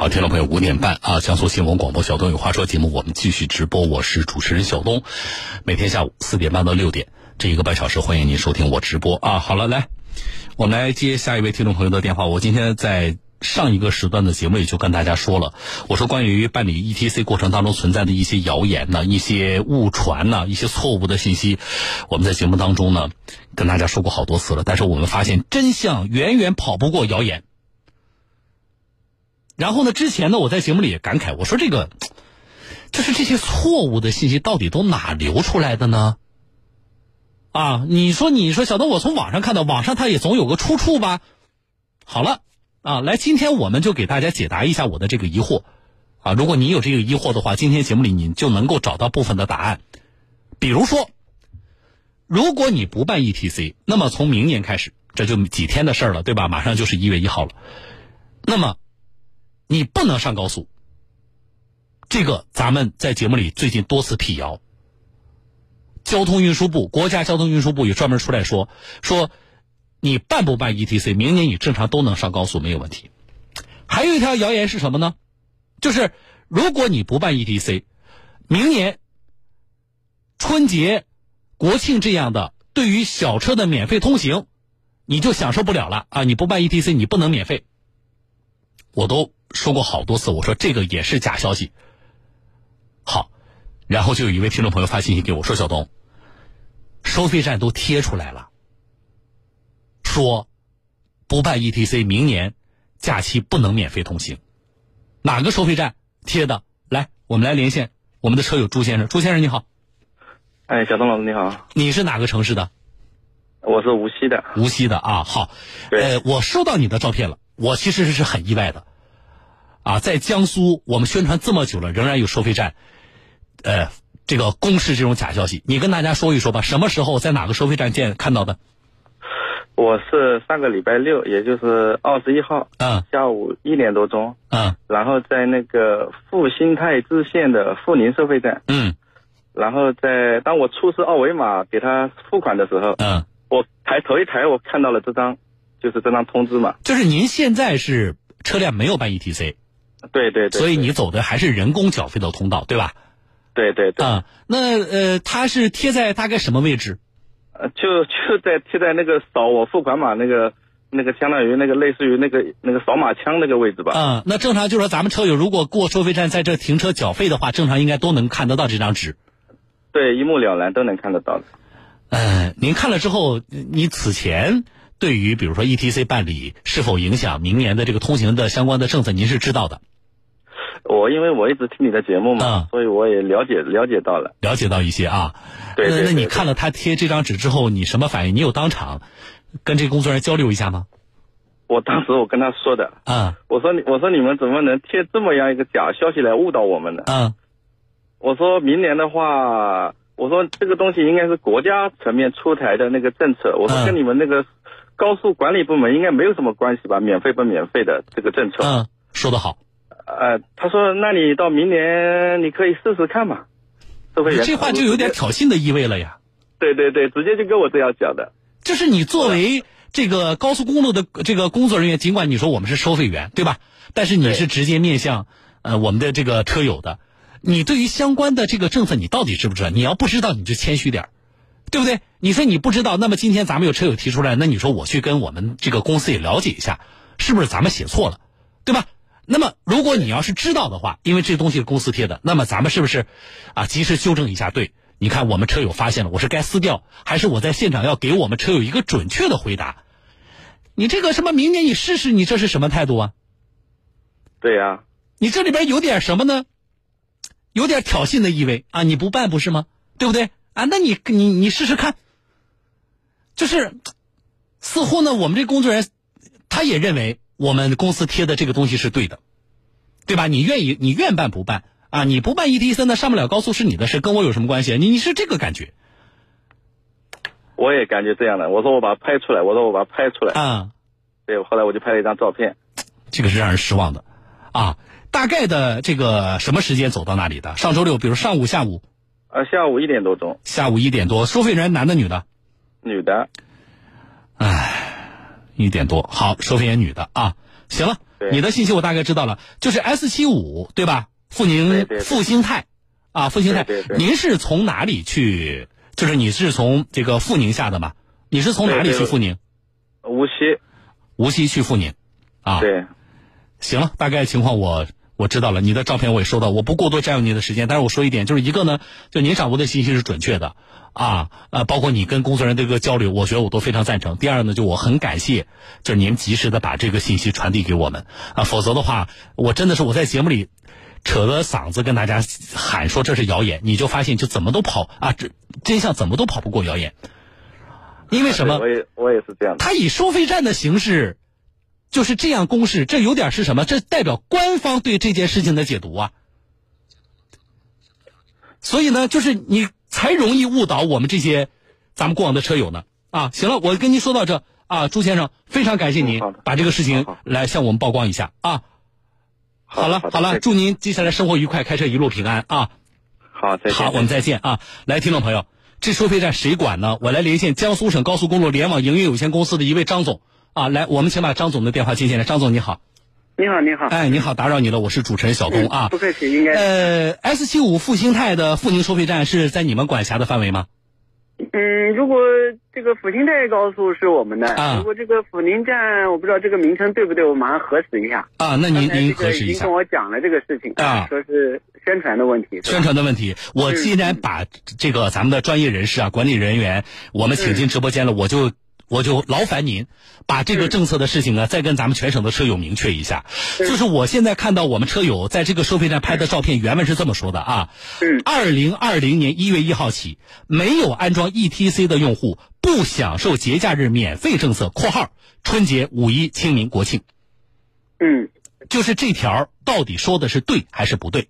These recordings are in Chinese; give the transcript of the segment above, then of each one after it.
好，听众朋友，五点半啊，江苏新闻广播小东有话说节目，我们继续直播，我是主持人小东，每天下午四点半到六点这一个半小时，欢迎您收听我直播啊。好了，来，我们来接下一位听众朋友的电话。我今天在上一个时段的节目里就跟大家说了，我说关于办理 ETC 过程当中存在的一些谣言呢、一些误传呢、一些错误的信息，我们在节目当中呢跟大家说过好多次了，但是我们发现真相远远跑不过谣言。然后呢，之前呢，我在节目里也感慨，我说这个，就是这些错误的信息到底都哪流出来的呢？啊，你说，你说，小东，我从网上看到，网上它也总有个出处吧？好了，啊，来，今天我们就给大家解答一下我的这个疑惑，啊，如果你有这个疑惑的话，今天节目里你就能够找到部分的答案。比如说，如果你不办 ETC，那么从明年开始，这就几天的事儿了，对吧？马上就是一月一号了，那么。你不能上高速，这个咱们在节目里最近多次辟谣。交通运输部、国家交通运输部也专门出来说，说你办不办 ETC，明年你正常都能上高速，没有问题。还有一条谣言是什么呢？就是如果你不办 ETC，明年春节、国庆这样的对于小车的免费通行，你就享受不了了啊！你不办 ETC，你不能免费。我都说过好多次，我说这个也是假消息。好，然后就有一位听众朋友发信息给我说：“小东，收费站都贴出来了，说不办 ETC，明年假期不能免费通行。哪个收费站贴的？来，我们来连线我们的车友朱先生。朱先生你好，哎，小东老师你好，你是哪个城市的？我是无锡的。无锡的啊，好，呃，我收到你的照片了。我其实是很意外的，啊，在江苏我们宣传这么久了，仍然有收费站，呃，这个公示这种假消息。你跟大家说一说吧，什么时候在哪个收费站见看到的？我是上个礼拜六，也就是二十一号，嗯，下午一点多钟，嗯，然后在那个阜新泰支线的阜宁收费站，嗯，然后在当我出示二维码给他付款的时候，嗯，我抬头一抬，我看到了这张。就是这张通知嘛，就是您现在是车辆没有办 ETC，对对对，所以你走的还是人工缴费的通道，对吧？对对对。啊，那呃，它是贴在大概什么位置？呃，就就在贴在那个扫我付款码那个那个相当于那个类似于那个那个扫码枪那个位置吧。啊，那正常就是说咱们车友如果过收费站在这停车缴费的话，正常应该都能看得到这张纸。对，一目了然，都能看得到的。嗯，您看了之后，你此前。对于比如说 ETC 办理是否影响明年的这个通行的相关的政策，您是知道的。我因为我一直听你的节目嘛，所以我也了解了解到了，了解到一些啊。对对。那你看了他贴这张纸之后，你什么反应？你有当场跟这个工作人员交流一下吗？我当时我跟他说的啊，我说你我说你们怎么能贴这么样一个假消息来误导我们呢？嗯，我说明年的话，我说这个东西应该是国家层面出台的那个政策，我说跟你们那个。高速管理部门应该没有什么关系吧？免费不免费的这个政策。嗯，说得好。呃，他说：“那你到明年你可以试试看嘛。”收费员这话就有点挑衅的意味了呀。对对对，直接就跟我这样讲的。就是你作为这个高速公路的这个工作人员，尽管你说我们是收费员，对吧？但是你是直接面向呃我们的这个车友的，你对于相关的这个政策，你到底知不知道？你要不知道，你就谦虚点对不对？你说你不知道，那么今天咱们有车友提出来，那你说我去跟我们这个公司也了解一下，是不是咱们写错了，对吧？那么如果你要是知道的话，因为这东西是公司贴的，那么咱们是不是啊及时纠正一下？对，你看我们车友发现了，我是该撕掉，还是我在现场要给我们车友一个准确的回答？你这个什么明年你试试，你这是什么态度啊？对呀，你这里边有点什么呢？有点挑衅的意味啊！你不办不是吗？对不对？啊，那你你你试试看，就是似乎呢，我们这工作人员他也认为我们公司贴的这个东西是对的，对吧？你愿意你愿办不办啊？你不办 ETC 那，上不了高速是你的事，跟我有什么关系？你你是这个感觉？我也感觉这样的。我说我把它拍出来，我说我把它拍出来啊。对，后来我就拍了一张照片。这个是让人失望的啊！大概的这个什么时间走到那里的？上周六，比如上午、下午。啊，下午一点多钟。下午一点多，收费员男的女的？女的。唉，一点多，好，收费员女的啊。行了，对你的信息我大概知道了，就是 S 七五对吧？富宁对对对复兴泰，啊，复兴泰您是从哪里去？就是你是从这个富宁下的吗？你是从哪里去富宁？无锡，无锡去富宁，啊，对，行了，大概情况我我知道了，你的照片我也收到，我不过多占用您的时间，但是我说一点，就是一个呢，就您掌握的信息是准确的啊，呃，包括你跟工作人员的一个交流，我觉得我都非常赞成。第二呢，就我很感谢，就是您及时的把这个信息传递给我们啊，否则的话，我真的是我在节目里。扯着嗓子跟大家喊说这是谣言，你就发现就怎么都跑啊，这真相怎么都跑不过谣言，因为什么？我也我也是这样的。他以收费站的形式，就是这样公示，这有点是什么？这代表官方对这件事情的解读啊。所以呢，就是你才容易误导我们这些咱们过往的车友呢。啊，行了，我跟您说到这啊，朱先生，非常感谢您嗯把这个事情来向我们曝光一下啊。好了好了，祝您接下来生活愉快，开车一路平安啊。好，再见。好，我们再见啊！来，听众朋友，这收费站谁管呢？我来连线江苏省高速公路联网营运有限公司的一位张总啊，来，我们请把张总的电话接进来。张总你好，你好，你好。哎，你好，打扰你了，我是主持人小东啊。不客气，应该。呃，S 七五复兴泰的阜宁收费站是在你们管辖的范围吗？嗯，如果这个阜兴泰高速是我们的，啊如果这个阜宁站，我不知道这个名称对不对，我马上核实一下。啊，那您您核实一下已经跟。我讲了这个事情啊说是宣传的问题。宣传的问题，我既然把这个咱们的专业人士啊、管理人员，我们请进直播间了，我就我就劳烦您把这个政策的事情呢，再跟咱们全省的车友明确一下。就是我现在看到我们车友在这个收费站拍的照片，原文是这么说的啊：嗯二零二零年一月一号起，没有安装 ETC 的用户不享受节假日免费政策（括号春节、五一、清明、国庆嗯，）。就是这条到底说的是对还是不对？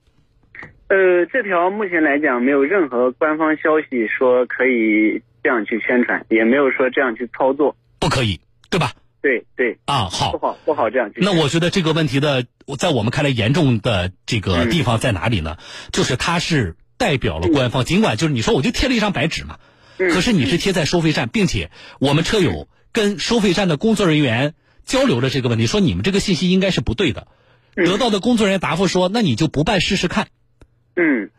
呃，这条目前来讲没有任何官方消息说可以这样去宣传，也没有说这样去操作。不可以，对吧？对对，啊，好不。好不好这样去。那我觉得这个问题的，在我们看来严重的这个地方在哪里呢？就是它是代表了官方，尽管就是你说我就贴了一张白纸嘛，嗯可是你是贴在收费站，并且我们车友跟收费站的工作人员交流了这个问题，说你们这个信息应该是不对的，嗯得到的工作人员答复说，那你就不办试试看。嗯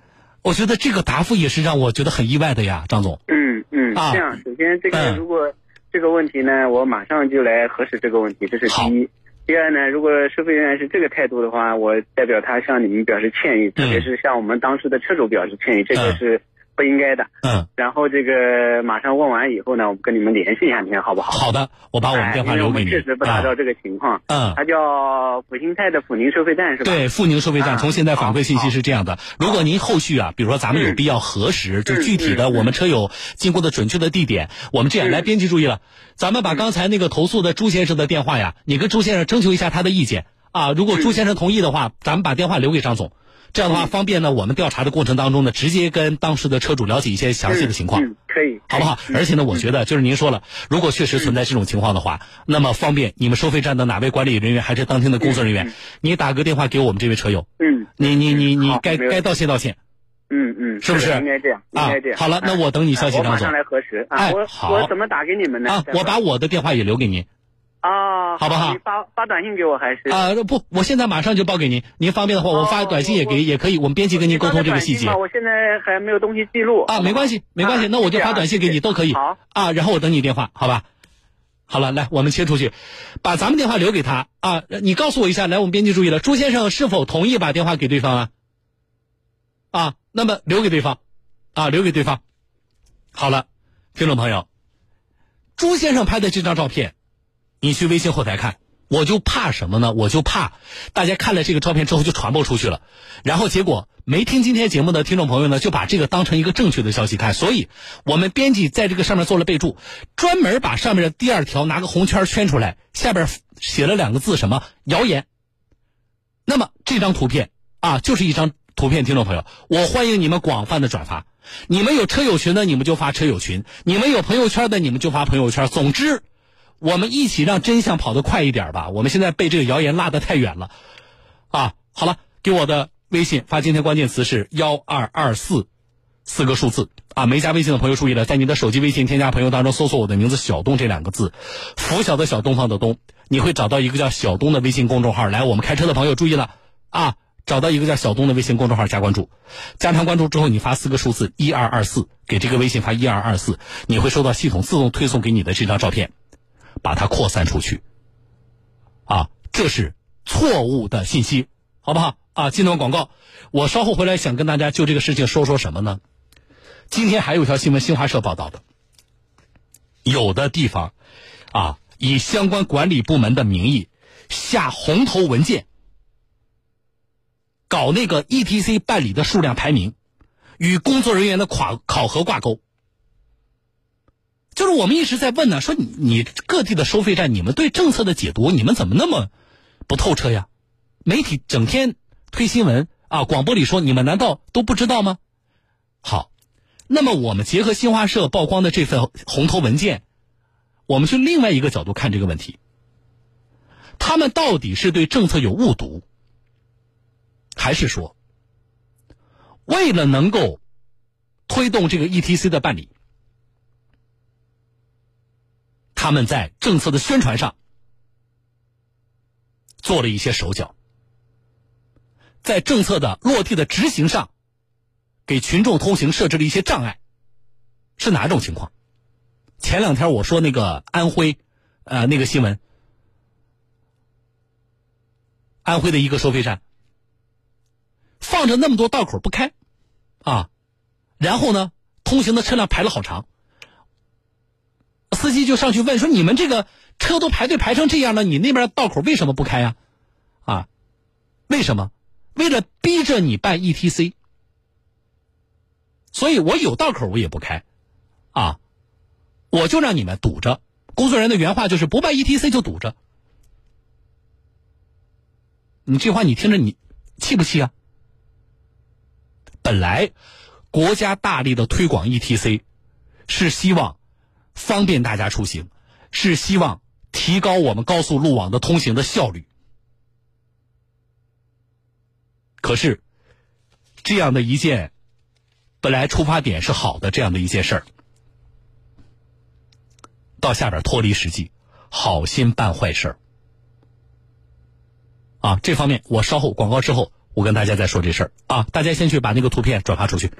我觉得这个答复也是让我觉得很意外的呀，张总。嗯嗯，啊。这样，首先这个嗯。如果这个问题呢，我马上就来核实这个问题，这是第一。第二呢，如果收费员是这个态度的话，我代表他向你们表示歉意，特别是向我们当时的车主表示歉意，这个嗯。是不应该的。嗯，然后这个马上问完以后呢，我们跟你们联系一下，你看好不好？好的，我把我们哎电话留给你。确实不达啊到这个情况。嗯。它叫阜新泰的阜宁收费站是吧？对，阜宁收费站啊从现在反馈信息是这样的：如果您后续啊，比如说咱们有嗯必要核实，就嗯具体的嗯我们车友经过的准确的地点，我们这样嗯来，编辑注意了，咱们把刚才那个投诉的朱先生的电话呀，你跟朱先生征求一下他的意见啊。如果朱先生同意的话，咱们把电话留给张总，这样的话方便呢，我们调查的过程当中呢，直接跟当时的车主了解一些详细的情况。嗯，可以，好不好？而且呢，我觉得就是您说了，如果确实存在这种情况的话，那么方便你们收费站的哪位管理人员还是当天的工作人员，你打个电话给我们这位车友，嗯你你你你该该道歉道歉嗯嗯，是不是应该这样，应啊该这样。好了，那哎我等你消息，张总啊我马上来核实哎好我怎么打给你们呢？啊，我把我的电话也留给您啊，好不好你发发短信给我还是？啊，不，我现在马上就报给您，您方便的话，我发哦短信也我给也可以，我们编辑跟您沟通这个细节我现在还没有东西记录啊，没关系没关系，啊那我就发短信给你都可以好，啊，然后我等你电话，好吧？好了，来，我们切出去，把咱们电话留给他啊。你告诉我一下，来，我们编辑注意了，朱先生是否同意把电话给对方啊？啊，那么留给对方，啊，留给对方。好了，听众朋友，朱先生拍的这张照片，你去微信后台看。我就怕什么呢？我就怕大家看了这个照片之后就传播出去了，然后结果没听今天节目的听众朋友呢，就把这个当成一个正确的消息看。所以，我们编辑在这个上面做了备注，专门把上面的第二条拿个红圈圈出来，下边写了两个字什么谣言。那么这张图片啊，就是一张图片，听众朋友，我欢迎你们广泛的转发。你们有车友群的，你们就发车友群；你们有朋友圈的，你们就发朋友圈。总之。我们一起让真相跑得快一点吧！我们现在被这个谣言拉得太远了，啊，好了，给我的微信发今天关键词是幺二二四，四个数字啊！没加微信的朋友注意了，在你的手机微信添加朋友当中搜索我的名字小东这两个字，拂晓的小东方的东，你会找到一个叫小东的微信公众号。来，我们开车的朋友注意了啊，找到一个叫小东的微信公众号加关注，加上关注之后，你发四个数字一二二四，给这个微信发一二二四，你会收到系统自动推送给你的这张照片，把它扩散出去。啊，这是错误的信息，好不好？啊，进段广告，我稍后回来想跟大家就这个事情说说什么呢？今天还有一条新闻，新华社报道的，有的地方啊，以相关管理部门的名义下红头文件，搞那个 ETC 办理的数量排名，与工作人员的考考核挂钩。就是我们一直在问呢，说你你各地的收费站，你们对政策的解读，你们怎么那么不透彻呀？媒体整天推新闻啊，广播里说，你们难道都不知道吗？好，那么我们结合新华社曝光的这份红头文件，我们去另外一个角度看这个问题，他们到底是对政策有误读，还是说为了能够推动这个 ETC 的办理？他们在政策的宣传上做了一些手脚，在政策的落地的执行上，给群众通行设置了一些障碍，是哪种情况？前两天我说那个安徽，呃，那个新闻，安徽的一个收费站，放着那么多道口不开，啊，然后呢，通行的车辆排了好长。司机就上去问说：“你们这个车都排队排成这样了，你那边道口为什么不开呀？啊，为什么？为了逼着你办 ETC，所以我有道口我也不开，啊，我就让你们堵着。工作人员的原话就是不办 ETC 就堵着。你这话你听着你气不气啊？本来国家大力的推广 ETC，是希望。”方便大家出行，是希望提高我们高速路网的通行的效率。可是，这样的一件本来出发点是好的这样的一件事儿，到下边脱离实际，好心办坏事儿。啊，这方面我稍后广告之后，我跟大家再说这事儿啊。大家先去把那个图片转发出去。